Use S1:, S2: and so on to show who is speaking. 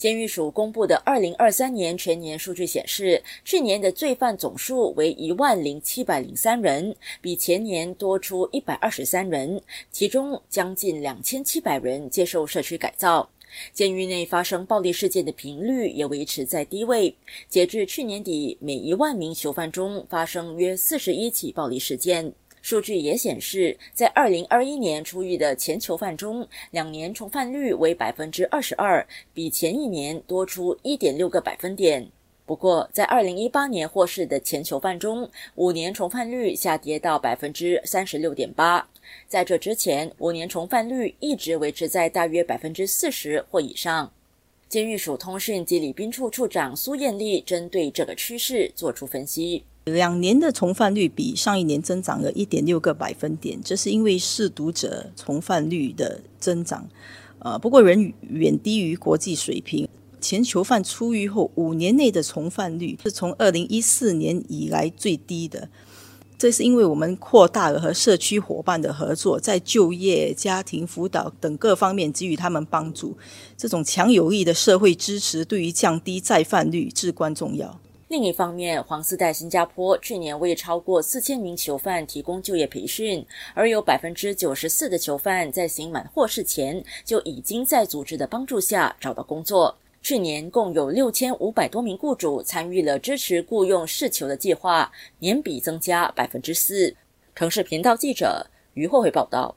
S1: 监狱署公布的二零二三年全年数据显示，去年的罪犯总数为一万零七百零三人，比前年多出一百二十三人，其中将近两千七百人接受社区改造。监狱内发生暴力事件的频率也维持在低位。截至去年底，每一万名囚犯中发生约四十一起暴力事件。数据也显示，在二零二一年出狱的前囚犯中，两年重犯率为百分之二十二，比前一年多出一点六个百分点。不过，在二零一八年获释的前囚犯中，五年重犯率下跌到百分之三十六点八。在这之前，五年重犯率一直维持在大约百分之四十或以上。监狱署通讯及礼宾处处长苏艳丽针对这个趋势作出分析：
S2: 两年的重犯率比上一年增长了一点六个百分点，这是因为试毒者重犯率的增长，呃，不过仍远低于国际水平。前囚犯出狱后五年内的重犯率是从二零一四年以来最低的，这是因为我们扩大了和社区伙伴的合作，在就业、家庭辅导等各方面给予他们帮助。这种强有力的社会支持对于降低再犯率至关重要。
S1: 另一方面，黄丝带新加坡去年为超过四千名囚犯提供就业培训，而有百分之九十四的囚犯在刑满获释前就已经在组织的帮助下找到工作。去年共有六千五百多名雇主参与了支持雇佣释囚的计划，年比增加百分之四。城市频道记者于慧慧报道。